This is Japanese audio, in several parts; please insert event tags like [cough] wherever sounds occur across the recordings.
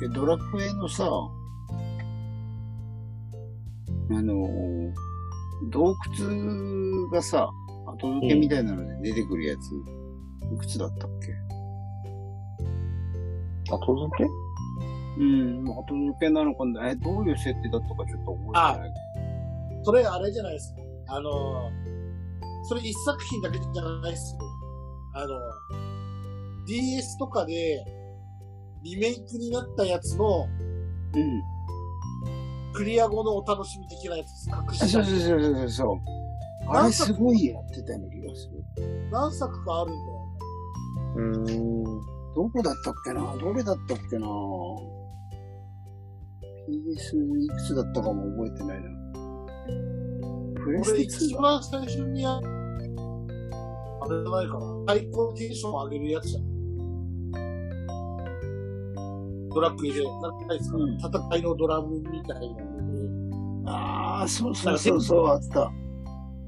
けドラクエのさ、あのー洞窟がさ、後付けみたいなので出てくるやつ、いくつだったっけ？後付け？うん、後付けなのかな？え、どういう設定だったかちょっと覚えてない。それあれじゃないですか。あの、それ一作品だけじゃないですよ。あの、DS とかでリメイクになったやつのうん。クリア後のお楽しみ的なやつ。隠あしそうそうそうそうそう。あれすごいやってたような気がする。何作かあるんだよ。うーん。どこだったっけな？どれだったっけな ?PS いくつだったかも覚えてないな。プレステ俺一2番最初にや、あれじゃないかな。最高テンション上げるやつじゃん。ドラクエで、なんないですか、うん戦いのドラムみたいなので、ああ、そうそうそうそう、あった。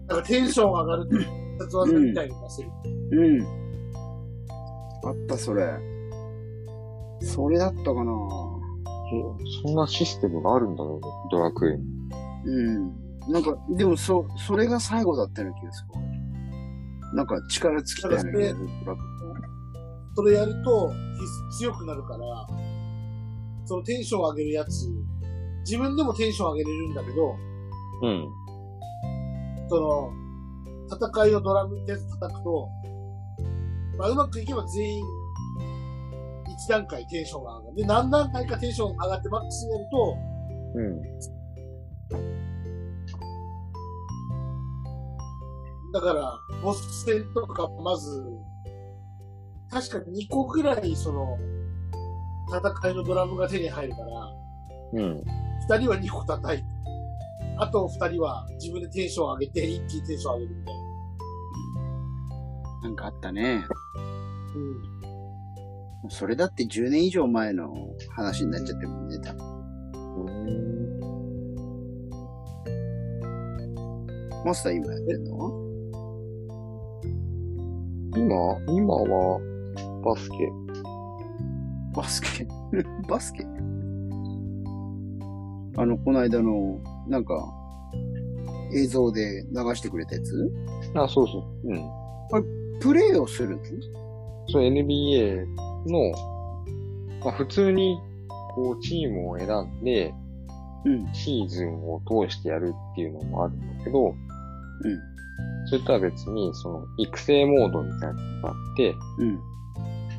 なんかテンション上がるって、殺技みたいに出せる。うん。あった、それ。それだったかなそそんなシステムがあるんだろうね、ドラクエに。うん。なんか、でもそ、それが最後だったような気がする。なんか力尽きたような気がする。ブラックそれやると、必強くなるから、そのテンション上げるやつ、自分でもテンション上げれるんだけど、うん。その、戦いのドラムってやつ叩くと、まあ、うまくいけば全員、一段階テンションが上がる。で、何段階かテンション上がってマックスになると、うん。だから、ボス戦とか、まず、確か2個ぐらい、その、戦いのドラムが手に入るから、うん。二人は2個叩いて、あと二人は自分でテンション上げて、一気にテンション上げるみたいな。なんかあったね。うん。それだって10年以上前の話になっちゃってるもんね、多分。マスター今やってんの？今今は、バスケ。バスケ [laughs] バスケ？あの、この間の、なんか、映像で流してくれたやつ？あ、そうそう。うん。プレイをするの？そう NBA の、まあ、普通に、こう、チームを選んで、うん。シーズンを通してやるっていうのもあるんだけど、うん。それとは別に、その、育成モードみたいなのがあって、うん。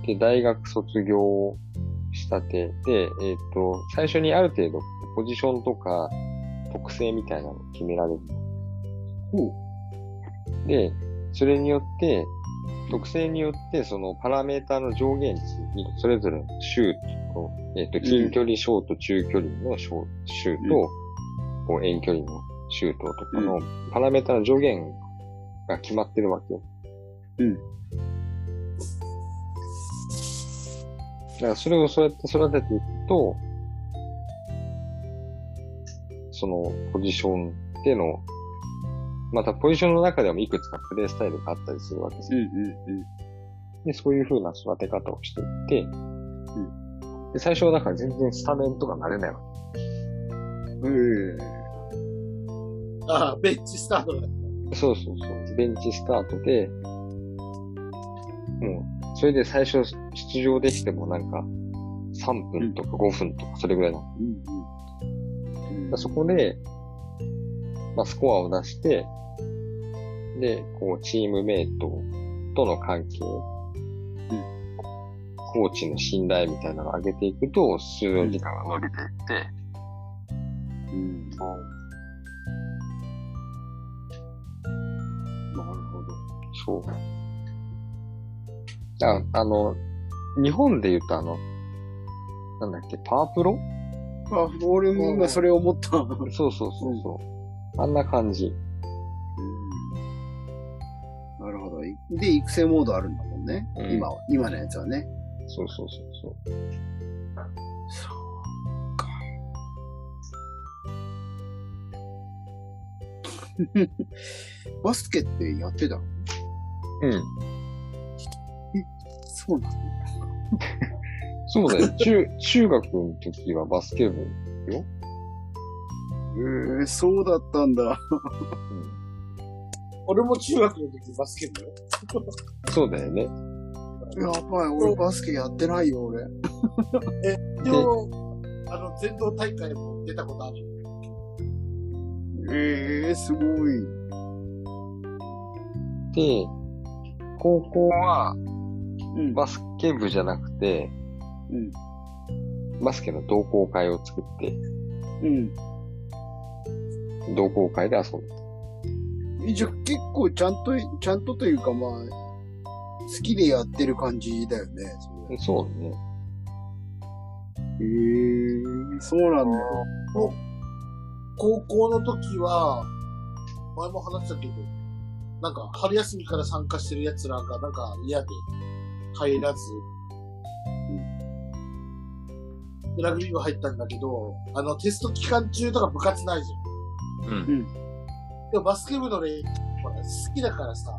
で、大学卒業したてで、えっ、と、最初にある程度、ポジションとか、特性みたいなのを決められる。ほで、それによって、特性によって、そのパラメーターの上限値に、それぞれのシュートと、えっ、と、近距離ショート、中距離のショーシュート、こう遠距離のシュートとかのパラメーターの上限が決まってるわけよ。うん。だからそれをそうやって育てていくと、そのポジションでの、またポジションの中でもいくつかプレイスタイルがあったりするわけですうんよ。うんで、そういう風な育て方をしていって、で最初はだから全然スタメンとかなれないわうん。えああ、ベンチスタートだ。け。そうそうそう。ベンチスタートで、もう、それで最初出場できてもなんか、3分とか5分とかそれぐらいなの。うんうん。そこで、まあ、スコアを出して、で、こう、チームメイトとの関係、コーチの信頼みたいなのを上げていくと、出場時間が伸びていって、うん。なるほど。そう。あ、あの、日本で言うとあの、なんだっけ、パワープロ？あ、俺も今それ思った。そうそうそうそう。あんな感じ。なるほど。で、育成モードあるんだもんね。うん今は、今のやつはね。そうそうそうそう。そうか。[laughs] バスケってやってたの？うん。そうなのそうだよ。[laughs] 中、中学の時はバスケ部よ。えー、そうだったんだ。うん。俺も中学の時バスケ部よ。そうだよね。やばい、俺バスケやってないよ、俺。一応、あの、全道大会も出たことある。ええー、すごい。で、高校はうん。バスケ部じゃなくて、うん。バスケの同好会を作って、うん。同好会で遊ぶ。じゃあ結構ちゃんと、ちゃんとというかまあ、好きでやってる感じだよね。そそうね。れへえー、そうなんだ。高校の時は、前も話したけど、なんか春休みから参加してる奴らがなんか嫌で入らず、でラグビー部入ったんだけど、あのテスト期間中とか部活ないじゃん。うん。でもバスケ部の練習、ほら、好きだからさ、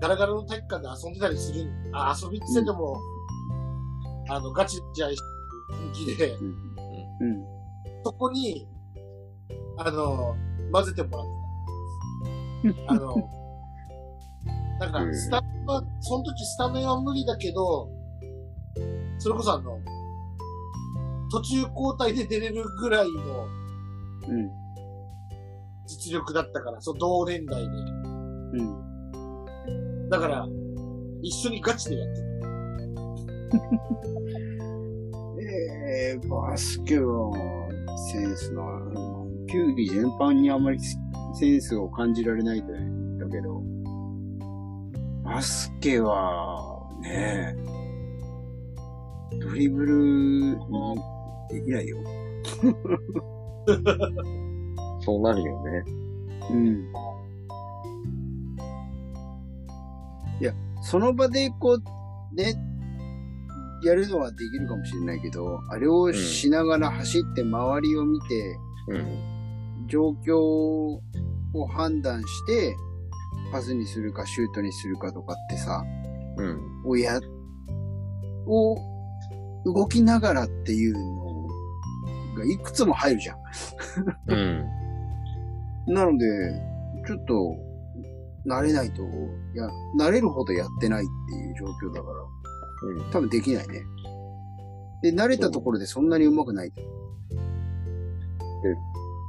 ガラガラの体育館で遊んでたりするんあ、遊びって言っても、あの、ガチ試合してる本気で、うん。そこに、あの、混ぜてもらってた。あの、なんか、スタメンは、その時スタメンは無理だけど、それこそあの、途中交代で出れるぐらいのうん。実力だったから、そう、同年代で。うん。だから、一緒にガチでやってる。え [laughs] えー、バスケは、センスのある。球技全般にあまりセンスを感じられないとだけど、バスケは、ねドリブルにできないよ。そうなるよね。うん。いや、その場でこう、ね、やるのはできるかもしれないけど、あれをしながら走って周りを見て、うん。状況を判断して、パスにするかシュートにするかとかってさ、うん。をや、を動きながらっていうのがいくつも入るじゃん。うん。[laughs] なので、ちょっと、慣れないと、いや、慣れるほどやってないっていう状況だから、うん。多分できないね。で、慣れたところでそんなに上手くない。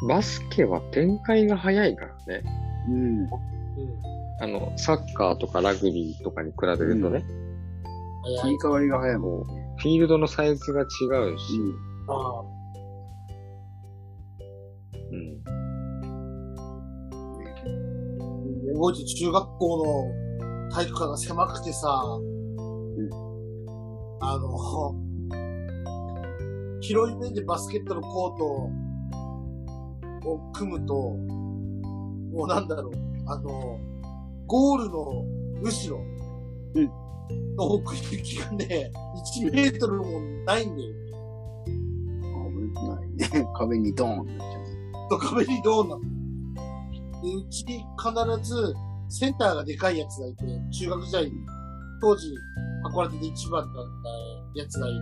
バスケは展開が早いからね。うん。うん。あの、サッカーとかラグビーとかに比べるとね。切り替わりが早いもん。フィールドのサイズが違うし、ああうん。覚えてる中学校の体育館が狭くてさ、あの、広い面でバスケットのコートを組むと、もうなんだろう、あの、ゴールの後ろうんの奥行きがね、1メートルもないんだよ。危ないね。[laughs] 壁にドーンってなっちゃう。と壁にどうなので、うちに必ずセンターがでかいやつがいて、中学時代に当時函館で一番だったやつがいて、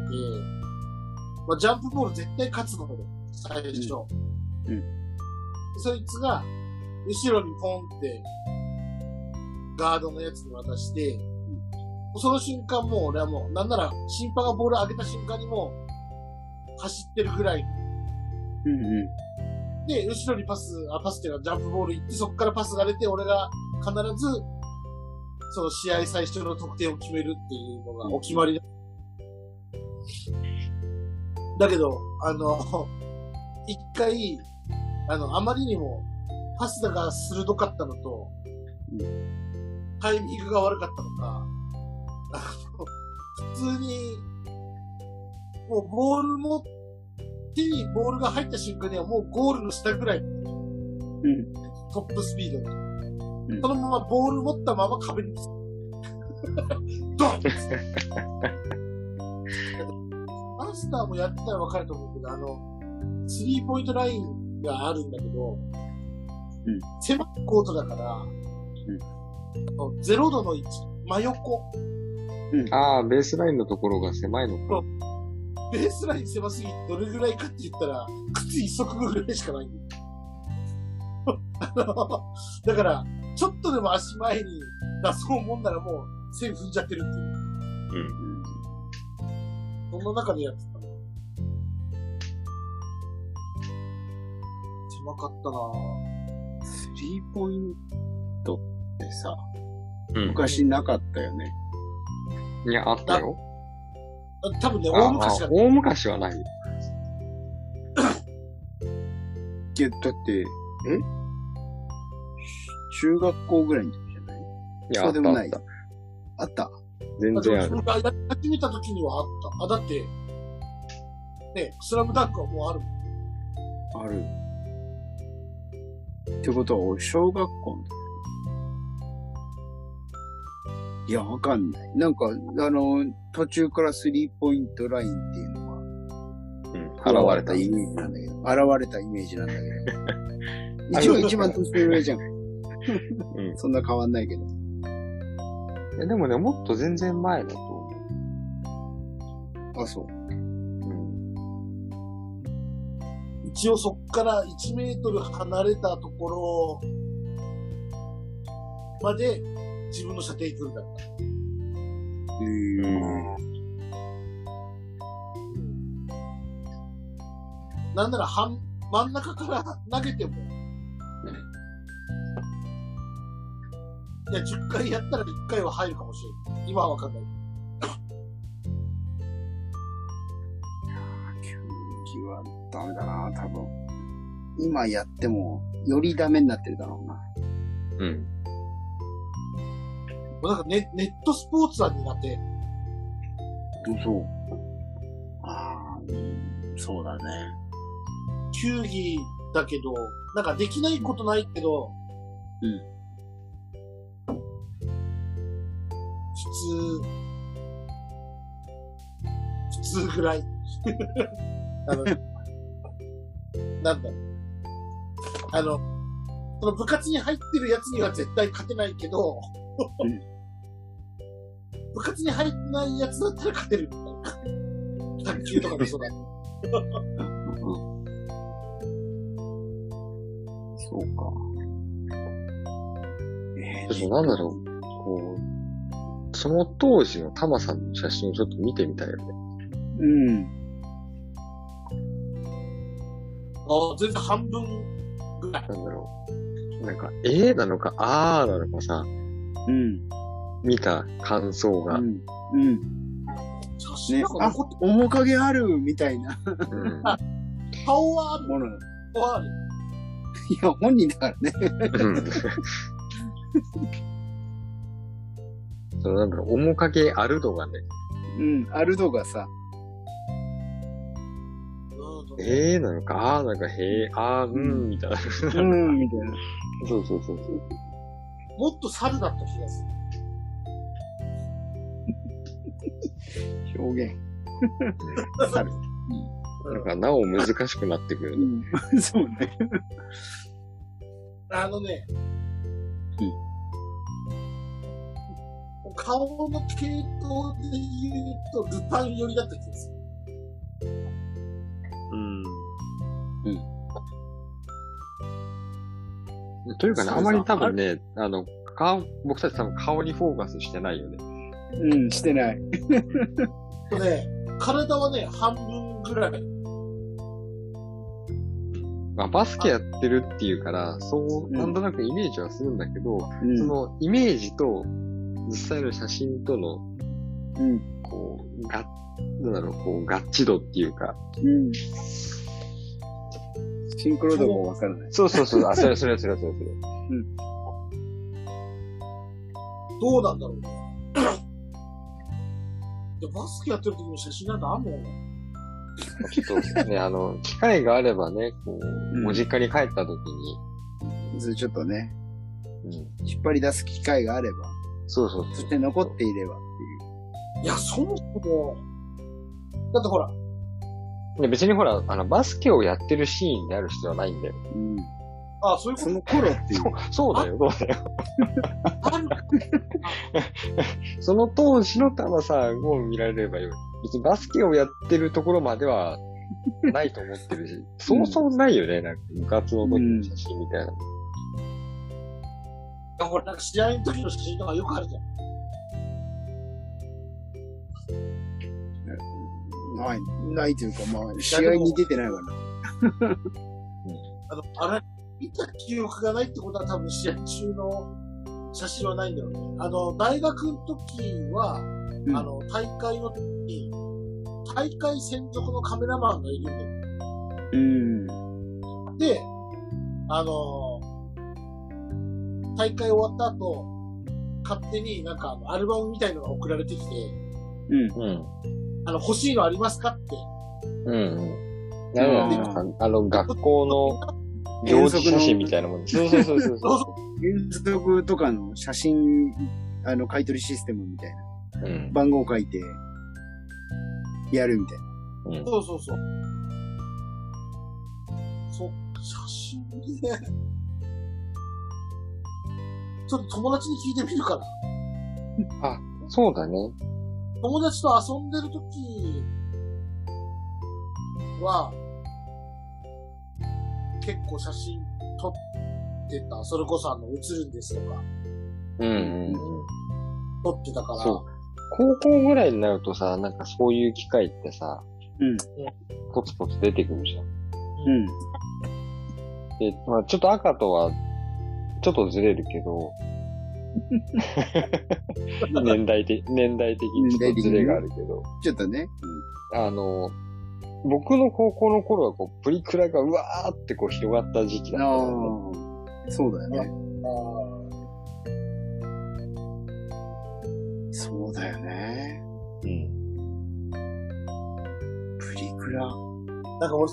まあ、ジャンプボール絶対勝つので、最初。うんうんでそいつが、後ろにポンって、ガードのやつに渡して、その瞬間もう俺はもう、なんなら審判がボール上げた瞬間にもう、走ってるぐらいうんうで、後ろにパス、あ、パスっていうかジャンプボール行って、そこからパスが出て、俺が必ず、その試合最初の得点を決めるっていうのがお決まりだ。だけど、あの、[laughs] 一回、あの、あまりにも、パスが鋭かったのと、タイミングが悪かったのか、あの普通に、もうボールも、手にボールが入った瞬間にはもうゴールの下ぐらい、ん。うん。トップスピードで。んそのままボール持ったまま壁にドンマスターもやってたらわかると思うけど、あの、スリーポイントラインがあるんだけど、うん狭いコートだから、あのゼロ度の位置、真横ああ、ベースラインのところが狭いのか。ベースライン狭すぎてどれぐらいかって言ったら、靴一足ぐらいしかないんだよ。[laughs] あのだから、ちょっとでも足前に出そうもんならもう線踏んじゃってるっていう。うん。そんな中でやってたの。狭かったなぁ。ーポイントってさ、うん。昔なかったよね。いや、あったよ。あ多分ね、あ大昔はあ大昔はない。[coughs] いや、だって、え？中学校ぐらいの時じゃない？いや、そうでもないあった全然ある。あやり始めた時にはあった。あ、だって、ね、スラムダンクはもうあるもん。ある。ってことは、俺、小学校の時いや、わかんない。なんか、あの、途中からスリーポイントラインっていうのが、うん。現れた。イメージなんだけど、現れたイメージなんだけど。[laughs] 一応一番年上じゃん。うん。そんな変わんないけど。いやでもね、もっと全然前だと思あ、そう。一応そっから1メートル離れたところまで自分の射程行くんだった。へーなんなら半、真ん中から投げても、いや、10回やったら1回は入るかもしれない。今はわかんない。はダメだな、多分。今やっても、よりダメになってるだろうな。うん。なんかネネットスポーツは苦手。そう。ああ、うんそうだね。球技だけど、なんかできないことないけど、うん。普通、普通ぐらい。あの、なんだろう。あの、その部活に入ってるやつには絶対勝てないけど、うん部活に入ってないやつだったら勝てるみたいな。卓球とかもそうだ。そうか。えちょっとなんだろう、こう、その当時のタマさんの写真をちょっと見てみたいよね。うん。あ全然半分ぐらい。なんだろう。なんか、えーなのか、あーなのかさ、うん。見た感想が。うん。うん。写真なんか残って、面影あるみたいなうん。[laughs] 顔はある。もの。い顔はある。や、本人だからね。うん [laughs] そのなんだろう、面影あるのがね、うん。アルドがさ、うんえーなのか、あーなのか、へー、あー、うん、みたいな。うん、みたいな。そうそうそうそう。もっと猿だった気がする。表現。猿。なんか、なお難しくなってくるね。うん。そうね。あのね、顔の系統で言うと、ルパン寄りだった気がする。うん。というかね、あまり多分ね、あの、顔、僕たち多分顔にフォーカスしてないよね。うん、してない。と [laughs] ね、体はね、半分ぐらい。まあ、バスケやってるっていうから、そう、うんなんとなくイメージはするんだけど、うん。そのイメージと実際の写真との、うん。こう、が、なんだろう、こう、合致度っていうか。うん。シンクロ度もわからない。そうそうそう、あ、それそれそれそれそれ。どうなんだろうね。でバスケやってる時の写真なんかあんの？ちょっとね、あの、機会があればね、こうんう、ご実家に帰った時ずちょっとね、に、うん。引っ張り出す機会があれば、そうそうそう。そして残っていればいや、そもそも、だってほら、で別にほら、あの、バスケをやってるシーンである必要はないんだよ。いう。うん。あ、そういうこその頃っていう。そうだよ、そうだよ。とあるその当時のタマさんを見られればよい。別にバスケをやってるところまではないと思ってるし、[laughs] そうそうないよね、なんか部活の時の写真みたいな。ほら、なんか試合の時の写真とかよくあるじゃん。ない、ないというか、まあ、試合に出てないわな。あの、あれ、見た記憶がないってことは多分試合中の写真はないんだろうね。あの、大学の時は、うんあの、大会の時に、大会専属のカメラマンがいるんだよ。うん。で、あの、大会終わった後、勝手になんかアルバムみたいのが送られてきて、うん。うん。あの、欲しいのありますかって。うんうん。なるほどねあの、学校の行事写真みたいなもん。そうそうそうそうそうそ原則とかの写真、あの、買い取りシステムみたいな。うん。番号書いて、やるみたいな。うんそうそうそう。そっか、写真ね。ちょっと友達に聞いてみるかな。そうだね。友達と遊んでる時は、結構写真撮ってた。それこそあの、映るんですとか、うんうんうん。撮ってたから。そう高校ぐらいになるとさ、なんかそういう機会ってさ、うん。ポツポツ出てくるじゃん。うん。で、まあちょっと赤とは、ちょっとずれるけど、[laughs] 年代的、年代的にちょっとずれがあるけど、ちょっとね。あの、僕の高校の頃はこう、プリクラがうわーってこう広がった時期だったね。あ。そうだよね。あそうだよね。うん。プリクラ。ーなんか俺、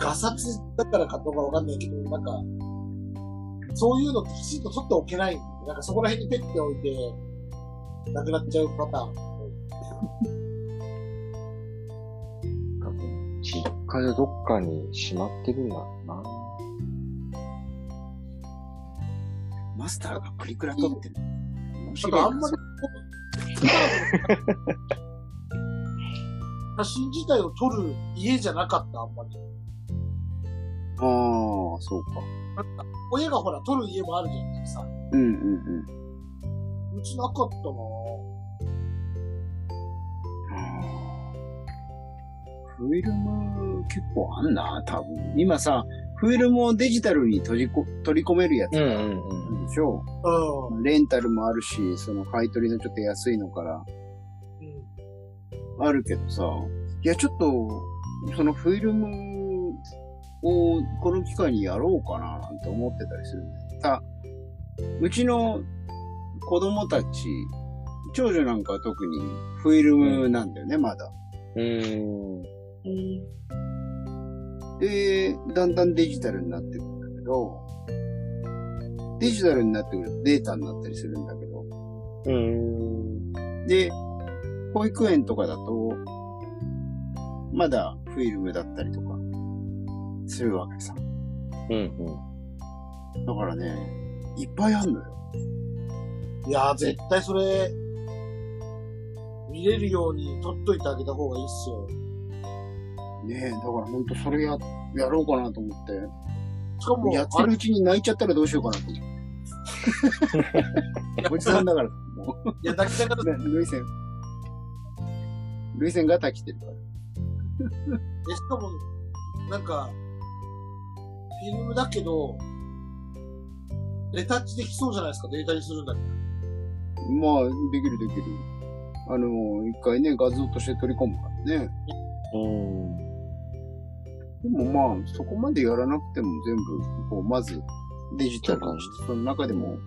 ガサツだからかどうかわかんないけど、なんか、そういうのってきちんと撮っておけないんだよなんかそこら辺にペッて置いて、なくなっちゃうパターン。多分、実家でどっかにしまってるんだろうな。マスターがプリクラ撮ってる。面なん白いかあんまり、写真自体を撮る家じゃなかった、あんまり。ああ、そうか、親がほら、撮る家もあるじゃん、さ。うんうんうん。うちなかったなフィルム結構あんな、多分。今さ、フィルムをデジタルに取りこ取り込めるやつがあるうん。でしょ、うん。レンタルもあるし、その買い取りのちょっと安いのからうん。あるけどさ、いやちょっと、そのフィルムをこの機会にやろうかななんて思ってたりするんだよ。たうちの子供たち、長女なんかは特にフィルムなんだよね、まだ。うーん。で、だんだんデジタルになってくるんだけど、デジタルになってくるとデータになったりするんだけど、うーん。で、保育園とかだと、まだフィルムだったりとか、するわけさ。うんうん。だからね、いっぱいあんのよ。いやー、絶対それ、見れるように撮っといてあげた方がいいっすよ。ねえ、だからほんとそれや、やろうかなと思って。しかも、やってるうちに泣いちゃったらどうしようかなと思って。[laughs] おじさんだから、もいや、泣きながら、う、ね、ルイセン。ルイセン型来てるから。えしかも、なんか、フィルムだけど、レタッチできそうじゃないですか、データにするんだったら。まあ、できるできる。あの、一回ね、画像として取り込むからね。うん。でもまあ、そこまでやらなくても全部、こう、まず、デジタルにして、その中でも、うん。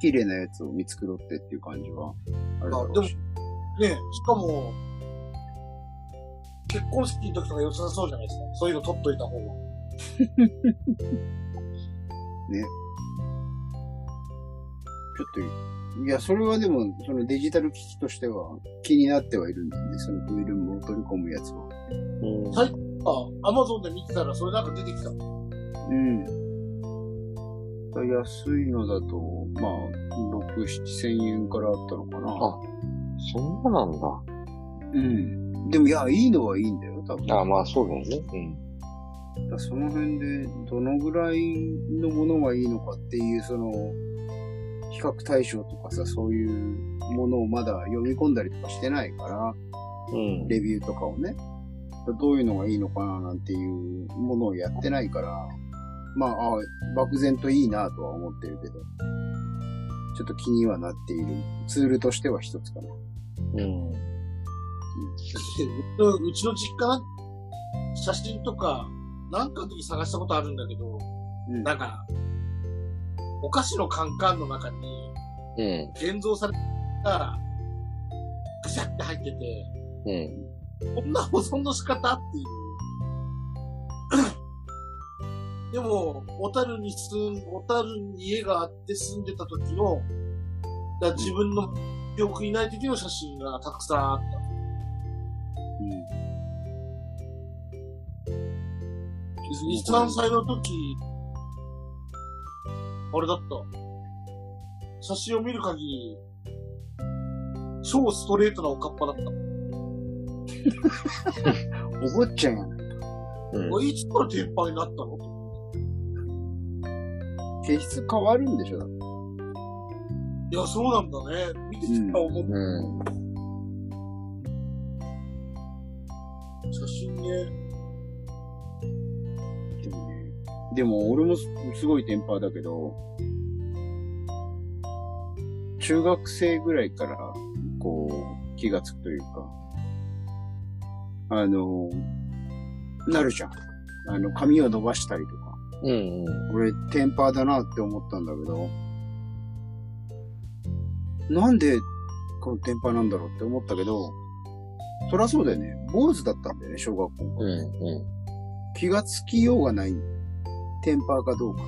綺麗なやつを見繕ってっていう感じは、あるだろうし。ねしかも、結婚式の時とか良さそうじゃないですか？そういうの撮っといた方が。[laughs] ちょっと、いや、それはでも、そのデジタル機器としては気になってはいるんだよね。そのフィルムを取り込むやつは。うん。はいあ、アマゾンで見てたらそれなんか出てきた。うん。安いのだと、まあ、6、7千円からあったのかな。あそんななんだ。うん。でも、いや、いいのはいいんだよ、多分。あまあそうだよね。だからその辺で、どのぐらいのものがいいのかっていう、その、比較対象とかさ、そういうものをまだ読み込んだりとかしてないから、うん。うん。レビューとかをね、どういうのがいいのかななんていうものをやってないから、まあ、あ漠然といいなとは思ってるけど、ちょっと気にはなっているツールとしては一つかな。うん。ううちの実家な、写真とか、なんかの時探したことあるんだけど、うんなんか、お菓子のカンカンの中にうん。現像された、ぐしゃって入ってて、うん。こんな保存の仕方っていう。[coughs] でも、小樽に住ん、小樽に家があって住んでた時の、だ自分の記憶いない時の写真がたくさんあった。一3歳の時、あれだった。写真を見る限り、超ストレートなおかっぱだった。うん。お坊ちゃんやない。うん。おいいつから天パになったの？形質変わるんでしょ？だっていや、そうなんだね。見てきた思っうん。写真ね。でも俺もすすごいテンパーだけど、中学生ぐらいから、こう、気がつくというか、あの、なるじゃん。あの、髪を伸ばしたりとか。うん。うん。俺、テンパーだなって思ったんだけど、なんで、このテンパーなんだろうって思ったけど、そりゃそうだよね。坊主だったんだよね、小学校。うん。う気がつきようがないんだよ。テンパーかどうか。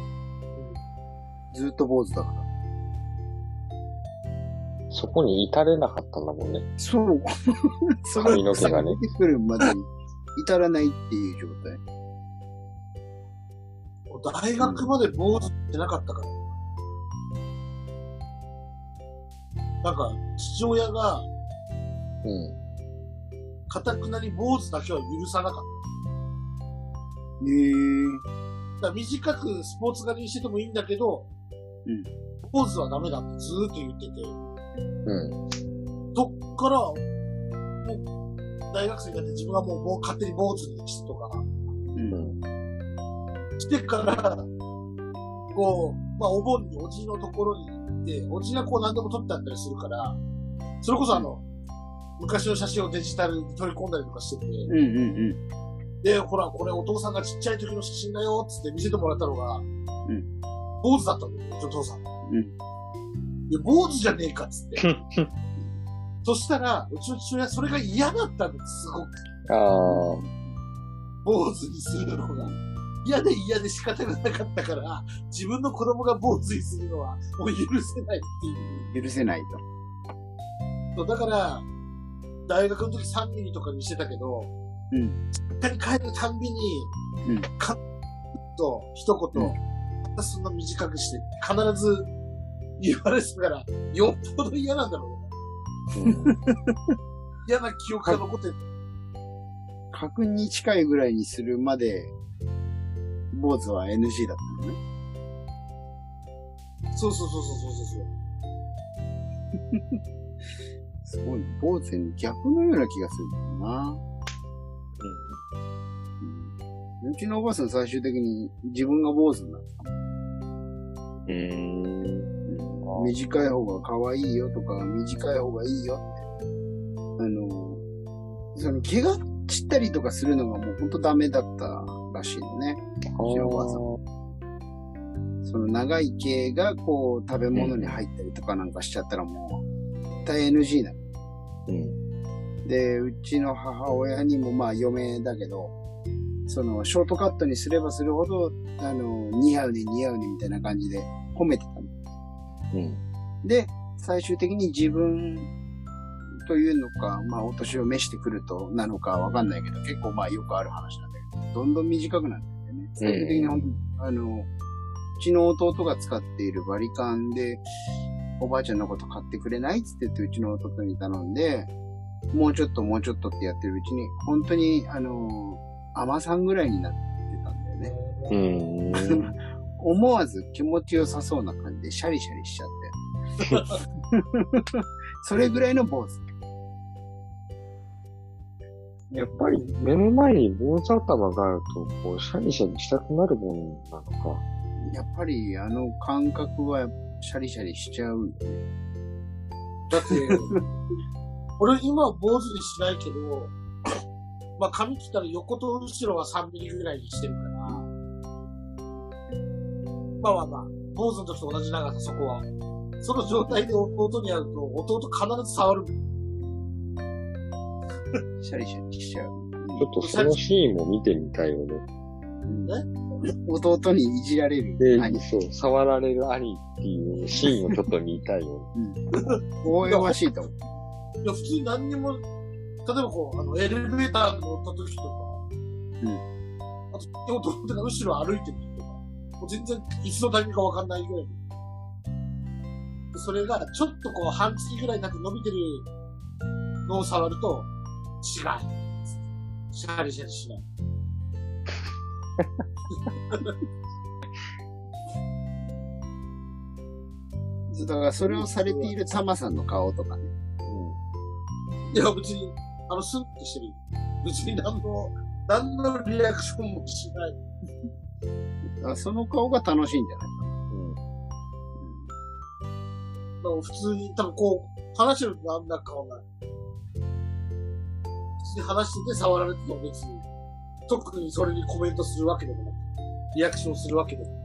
ずっと坊主だから。ん。そこに至れなかったんだもんね。そう。そ [laughs] 髪の毛がね出てくるまでに至らないっていう状態。大学まで坊主ってなかったから。なんか、父親が、うん。かたくなに坊主だけは許さなかっへえ。た。短くスポーツ狩りにしててもいいんだけど、うん坊主はダメだってずーっと言ってて、うん。そっから、もう、大学生になって自分がもうもう勝手に坊主にしてとか、うん。うん。してから、こう、まあ、お盆におじいのところに行って、おじいがこう何でも撮ってあったりするから、それこそあの、昔の写真をデジタルに取り込んだりとかしてて、うんうんで、ほら、これお父さんがちっちゃい時の写真だよ、つって見せてもらったのが、ん坊主だったんだよ、うちの父さん。うん。いや、坊主じゃねえか、つって。[laughs] そしたら、うちの父親それが嫌だったんです、すごく。ああ。坊主にするのが。嫌で嫌で仕方がなかったから、自分の子供が坊主にするのはもう許せないっていう。許せないと。そうだから、大学の時3ミリとかにしてたけど、うん。実家に帰るたんびに、うんかっと一言、またそんな短くして、必ず言われてたから、よっぽど嫌なんだろうね。うん。嫌な記憶が残ってる。角に近いぐらいにするまで、坊主は NG だったのね。そうそうそうそうそうそう。[laughs] すごいな。坊主に逆のような気がするんだよな。うちのおばあさん最終的に自分が坊主になった。うん。うん、短い方が可愛いよとか、短い方がいいよって。あの、その怪我したりとかするのがもうほんとダメだったらしいのね。あちのおばあさんその長い毛がこう食べ物に入ったりとかなんかしちゃったらもう、絶対 NG なの。うん。で、うちの母親にもまあ嫁だけど、そのショートカットにすればするほど、あの、似合うね似合うねみたいな感じで褒めてたの。うん。で、最終的に自分というのか、まあお年を召してくるとなのかわかんないけど、結構まあよくある話なんだけど、どんどん短くなってね。最終的にあの、ちの弟が使っているバリカンで、おばあちゃんのこと買ってくれないっつって言って、うちの弟に頼んで、もうちょっともうちょっとってやってるうちに、本当に、あの、甘さんぐらいになってたんだよね。うーん。思わず気持ちよさそうな感じでシャリシャリしちゃって。[laughs] それぐらいの坊主。やっぱり目の前に坊主頭があると、こう、シャリシャリしたくなるもんなのか。やっぱりあの感覚はシャリシャリしちゃう。だって、[laughs] 俺今坊主にしないけど、まあ髪切ったら横と後ろは3ミリぐらいにしてるから、まあまあまあ、坊主の時と同じ長さ、そこは。その状態で弟に会うと、弟必ず触る。[laughs] シャリシャリしちゃう。ちょっとそのシーンも見てみたいよね。[laughs] 弟にいじられる。で、兄そう、触られる兄っていうシーンをちょっと見たいよ微笑ましいと思う。いや、普通に何にも、例えばこう、あの、エレベーターに乗った時とか、うんあと、弟が後ろ歩いてる時とか、もう全然、いつのタイミングかわかんないぐらいそれが、ちょっとこう、半月ぐらいになって伸びてるのを触ると、違う。シャリシャリしない。[laughs] だからそれをされているタマさんの顔とかね。いや、別に、あの、スンってしてる。別に何の、何のリアクションもしない。だからその顔が楽しいんじゃないかな。うん。まあ普通に、多分こう、話してるとなんだかわかんない。普通に話してて触られても別に、特にそれにコメントするわけでもなく、リアクションするわけでも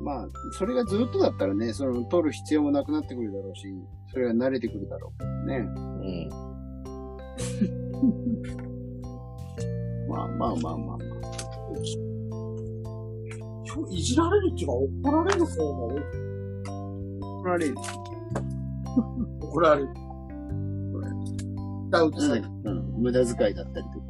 まあ、それがずっとだったらね、その、取る必要もなくなってくるだろうし、それが慣れてくるだろうけどね。うん。[laughs] まあまあまあまあ。今日いじられるっていうか怒られる方が多い怒られる。怒られる。ダウトされる。うん。無駄遣いだったりとかは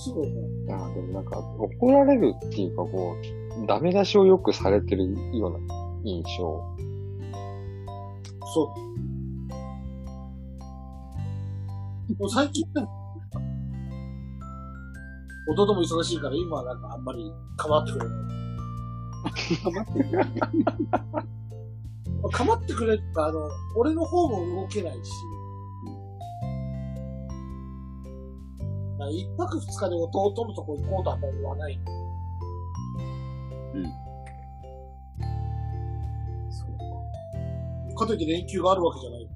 すぐ怒る。ああ、でもなんか、怒られるっていうか、こう、ダメ出しをよくされてるような印象。そう。もう最近、弟も忙しいから今はなんかあんまり構ってくれない。[laughs] 構ってくれない。構ってか、あの、俺の方も動けないし、まあ一泊二日で弟のとこ行こうとはあんまり言わない。そうかといって連休があるわけじゃない。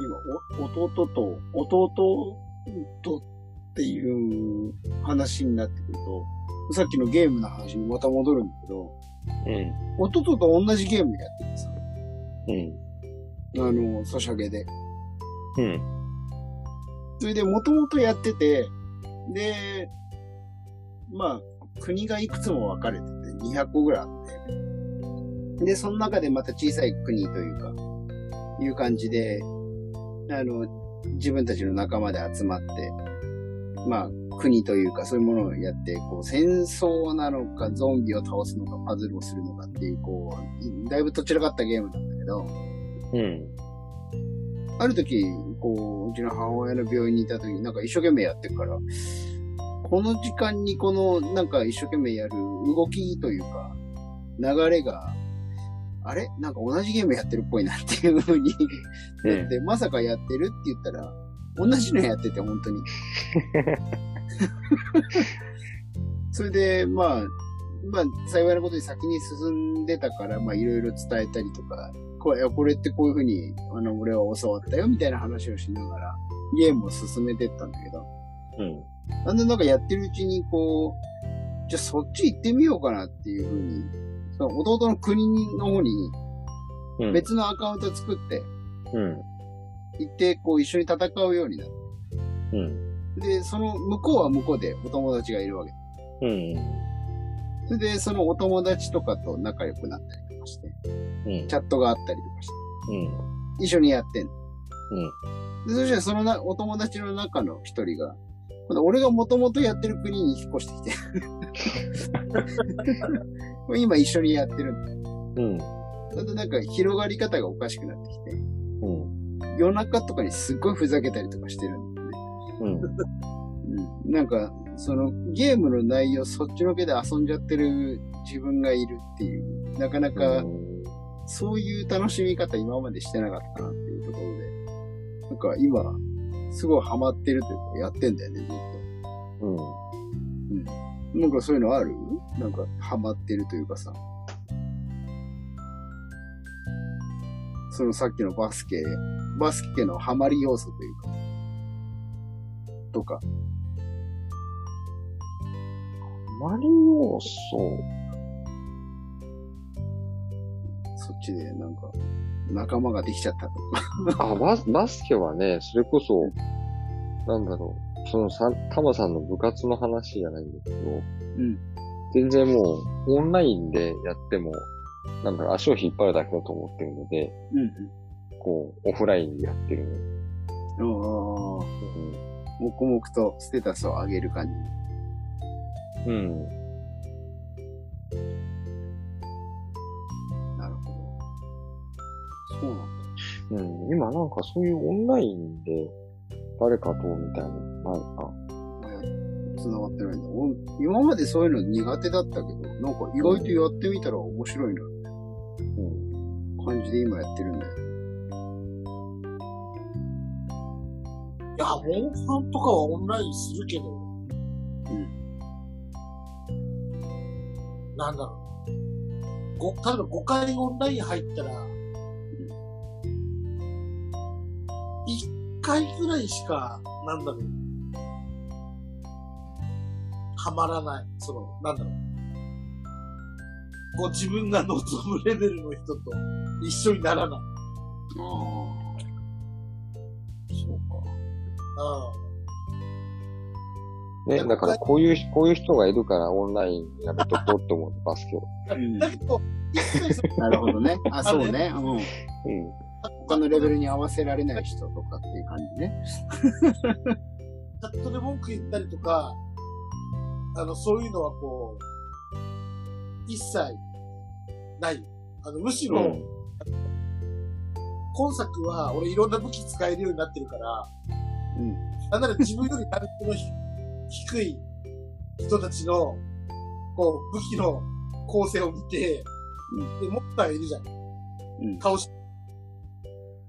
今、お弟と、弟とっていう話になってくると、さっきのゲームの話にまた戻るんだけど、うん。弟と同じゲームやってるんですうん。よ。あの、ソシャゲで。うん。それで、もともとやってて、で、まあ、国がいくつも分かれてて、200個ぐらいあって。で、その中でまた小さい国というか、いう感じで、あの、自分たちの仲間で集まって、まあ、国というか、そういうものをやって、こう、戦争なのか、ゾンビを倒すのか、パズルをするのかっていう、こう、だいぶとちらかったゲームなんだけど、うん。ある時、こう、うちの母親の病院にいた時になんか一生懸命やってるから、この時間にこのなんか一生懸命やる動きというか、流れが、あれ？なんか同じゲームやってるっぽいなっていう風になって、まさかやってるって言ったら、同じのやってて、本当に。[laughs] それで、まあ、まあ、幸いなことに先に進んでたから、まあ、いろいろ伝えたりとか、これ、これってこういうふうに、あの、俺は教わったよ、みたいな話をしながら、ゲームを進めてったんだけど、うん。なんでなんかやってるうちに、こう、じゃあそっち行ってみようかなっていうふうに、その弟の国の方にうん。別のアカウント作って、うん。行って、こう一緒に戦うようになっうん。て。で、その向こうは向こうでお友達がいるわけ。うん。それで、そのお友達とかと仲良くなったりとかして、うん。チャットがあったりとかして、うん。一緒にやってんの。でそしたらそのなお友達の中の一人が、俺がもともとやってる国に引っ越してきて。[laughs] 今一緒にやってるんだ。うん。だとなんか広がり方がおかしくなってきて、うん。夜中とかにすっごいふざけたりとかしてるんだよね。うん。うん。なんか、そのゲームの内容そっちのけで遊んじゃってる自分がいるっていう、なかなかそういう楽しみ方今までしてなかったなっていうところで、なんか今、すごいハマってるというかやってんだよね、ずっうん。と。なんかそういうのある？なんかハマってるというかさ。そのさっきのバスケ、バスケのハマり要素というか。とか。マリオ素？そっちでなんか仲間ができちゃったとか。あ、バス、バスケはね、それこそ、なんだろう。そのさ、タマさんの部活の話じゃないんだけど、うん。全然もう、オンラインでやっても、なんだろう、足を引っ張るだけだと思ってるので、うんこう、オフラインでやってるの。うん。ああ、黙々とステータスを上げる感じ。うん。そうなんだ。うん。今なんかそういうオンラインで、誰かとみたいなのないか？繋がってないんだ。俺今までそういうの苦手だったけど、なんか意外とやってみたら面白いなうん。感じで今やってるんだよ。いや、モンハンとかはオンラインするけど、うん。なんだろう。ご、例えば5回オンライン入ったら、回ぐらいしか、なんだろう。はまらない。その、なんだろう。こう自分が望むレベルの人と一緒にならない。ああ。そうか。うん。ね、だからこういう、こういう人がいるからオンラインやめとこうって思う、バスケを。うんだけど、なるほどね。あ、そうね。うん。うん。他のレベルに合わせられない人とかっていう感じね。チャットで文句言ったりとか、あの、そういうのはこう、一切ない。あの、むしろ、うん今作は俺いろんな武器使えるようになってるから、うん。なんなら自分よりランクのひ低い人たちの、こう、武器の構成を見て、で、モンスターいるじゃん。うん。倒し、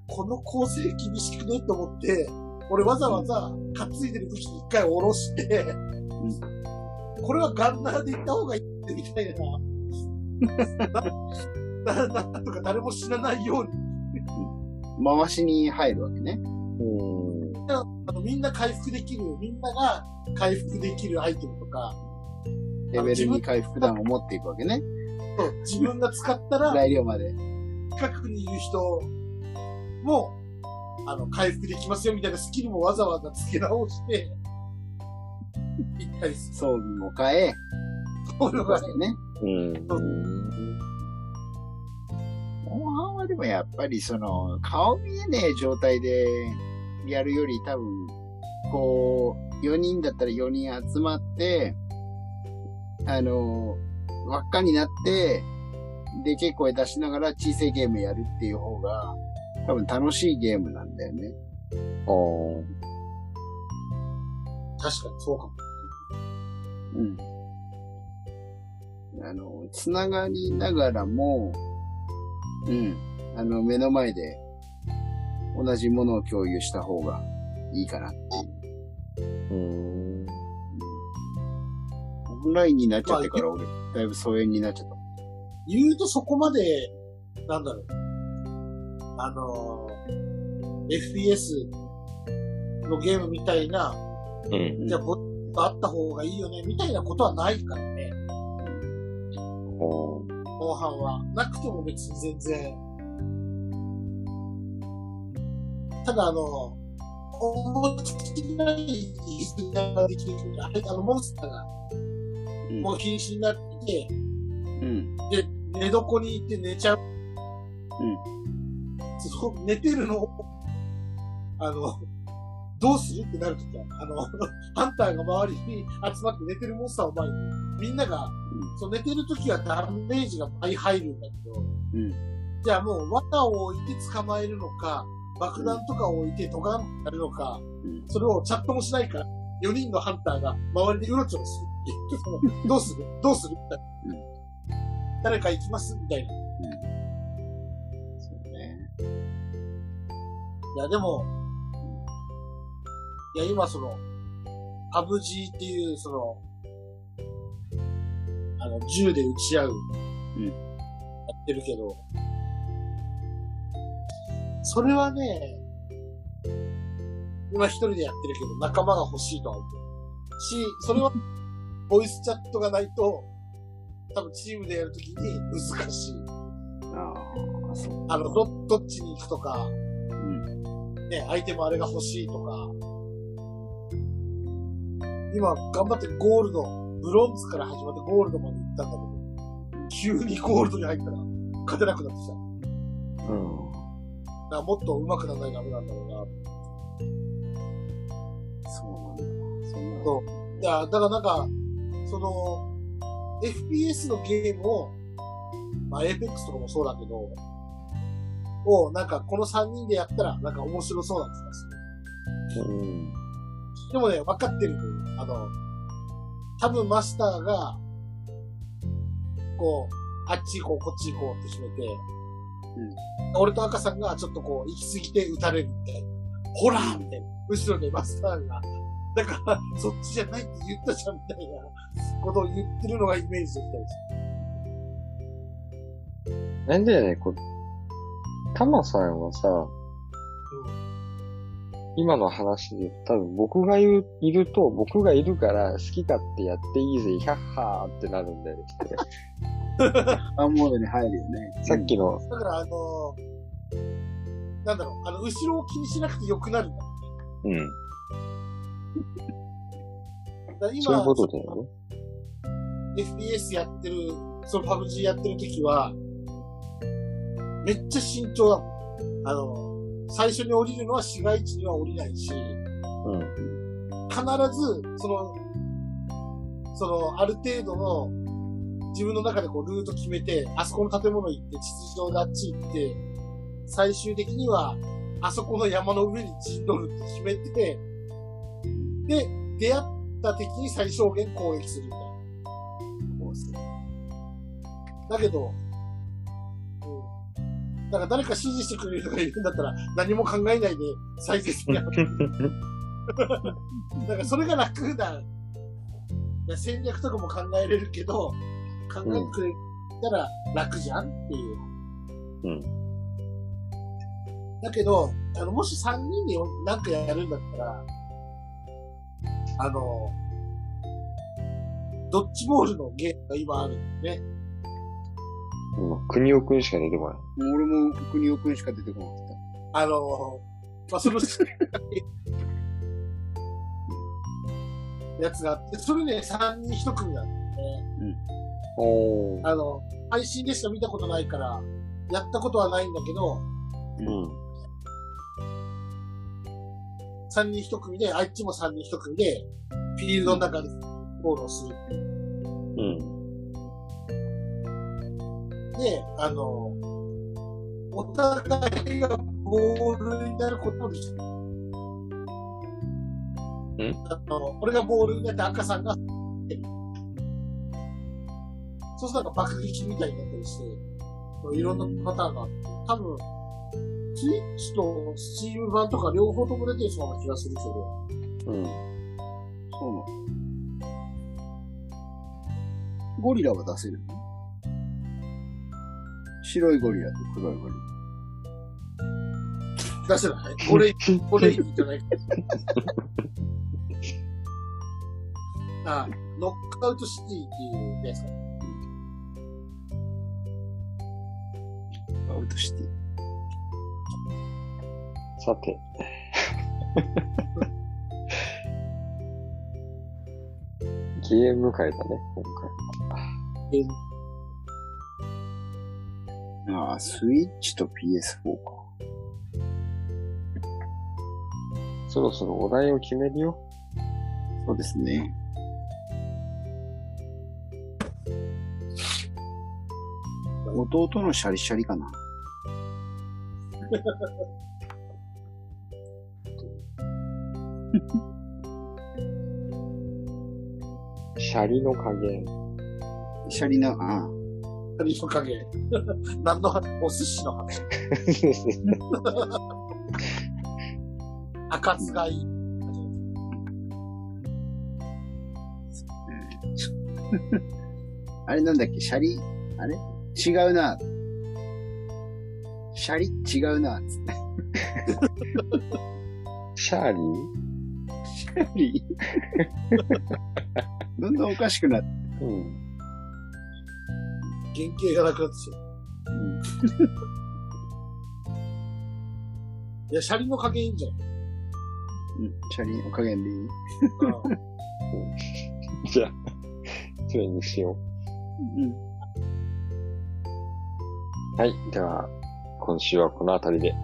この構成厳しくねと思って、俺わざわざ担いでる武器一回下ろして、これはガンナーで行った方がいいってみたいな。な、な、なんとか誰も死なないように。回しに入るわけね。うん。あのみんな回復できる、みんなが回復できるアイテムとか、レベルに回復弾を持っていくわけね。そう自分が使ったら、材料まで。近くにいる人も、あの、回復できますよみたいなスキルもわざわざ付け直して、行ったりす装備も変え、る。そういうのがわけね。うん。モンハンはでもやっぱりその、顔見えねえ状態でやるより多分、こう、4人だったら4人集まって、あの、輪っかになって、でけえ声出しながら小さいゲームやるっていう方が、多分楽しいゲームなんだよね。ああ。確かにそうかも。うん。あの、つながりながらも、うん。あの、目の前で同じものを共有した方がいいかなっていう。うん。オンラインになっちゃってから俺、だいぶ疎遠になっちゃった。言うとそこまで、なんだろう。あのー、FPS のゲームみたいな、うん。じゃあボットがあった方がいいよね、みたいなことはないからね。モンハンは。なくても別に全然。ただあの、面白い絆ができるあれ、あの、モンスターがうんもう瀕死になってて、うん。で、寝床に行って寝ちゃう。その寝てるのを、あの、どうするってなるときは、あの、ハンターが周りに集まって寝てるモンスターを前に、みんなが、そう寝てるときはダメージが倍入るんだけど、うん。じゃあもう罠を置いて捕まえるのか、爆弾とかを置いてドガンってやるのか、うん。それをチャットもしないから、4人のハンターが周りでうろちょろするっていうそのどうする？どうする？みたいな。誰か行きます？みたいな。や、でも、いや、今その、パブ G っていう、その、あの、銃で撃ち合う、うんやってるけど、それはね、今一人でやってるけど、仲間が欲しいとは思う。し、それは、ボイスチャットがないと、多分チームでやるときに難しい。ああ、そう。あの、ど、どっちに行くとか、うん。ね、相手もあれが欲しいとか。今、頑張ってゴールド、ブロンズから始まってゴールドまで行ったんだけど、急にゴールドに入ったら、勝てなくなってきた。うん。だからもっと上手くならないとダメなんだろうな。そうなんだ。そんな。そういや、だからなんか、その、FPS のゲームを、まあ、Apex とかもそうだけど、を、なんか、この3人でやったら、なんか面白そうな気がする。うん。でもね、分かってるあの、多分マスターが、こう、あっち行こう、こっち行こうって決めて、俺と赤さんがちょっとこう、行き過ぎて撃たれるみたいな。ほらみたいな。後ろでマスターが、だから、そっちじゃないって言ったじゃんみたいなことを言ってるのがイメージできたりする。なんでね、こう、タマさんはさ、今の話で、多分僕がいるいると、僕がいるから好き勝手やっていいぜ、ヒャッハーってなるんだよね。アンモードに入るよね。さっきの、だから、あのなんだろう、あの、後ろを気にしなくてよくなるんだ。うん。だ今そういうことだよね。FPS やってる、そのパブ G やってる時は、めっちゃ慎重だもん。あの、最初に降りるのは市街地には降りないし、うん。必ず、その、その、ある程度の、自分の中でこう、ルート決めて、あそこの建物行って、地図上であっち行って、最終的には、あそこの山の上に陣取るって決めて、で、出会った敵に最小限攻撃するみたいな。こうするだけど、うん。だから誰か指示してくれる人がいるんだったら、何も考えないで再生するやん。[laughs] だからそれが楽だ。戦略とかも考えれるけど、考えてくれたら楽じゃんっていう。うん。だけど、あの、もし3人でなんかやるんだったら、あの、ドッジボールのゲームが今あるんでね。今、国尾くんしか出てこない。俺も国尾くんしか出てこなかっあの、まあ、その、やつがあって、それね、3人1組なんだよね。おー。あの、配信でしか見たことないから、やったことはないんだけど、うん。3人1組で、あっちも3人1組で、フィールドの中でボールをする。うん。で、あの、お互いがボールになることでしょ。ん？あの、俺がボールになって赤さんが、そうするとなんか爆撃みたいになったりして、いろんなパターンがあって、多分、スイッチとスチーム版とか両方とも出てそうな気がするけど、うん。た。そうなの。ゴリラは出せるの？白いゴリラと黒いゴリ出せない？[laughs] これ、これいいんじゃないあ、ノックアウトシティっていうやつか。ラ。アウトシティ。さて。[laughs] ゲーム会だね、今回。えああ、スイッチと PS4 か。そろそろお題を決めるよ。そうですね。弟のシャリシャリかな。[laughs] シャリの加減。シャリな、ああ。何の加減。[laughs] 何の話、お寿司の話。赤使い。[laughs] あれなんだっけ、シャリ？あれ？違うな。シャリ？違うな。つってシャーリ？ーシャリ？[laughs] どんどんおかしくなって。うん。原型がなくなってきちゃう。いや、シャリの加減いいんじゃん。うん、シャリの加減でいい？うんじゃあ、それにしようん。う。はい。では、今週はこの辺りで。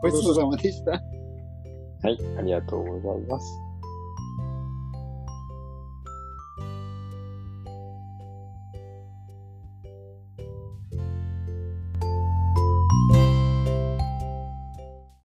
ごちそうさまでした。はい。ありがとうございます。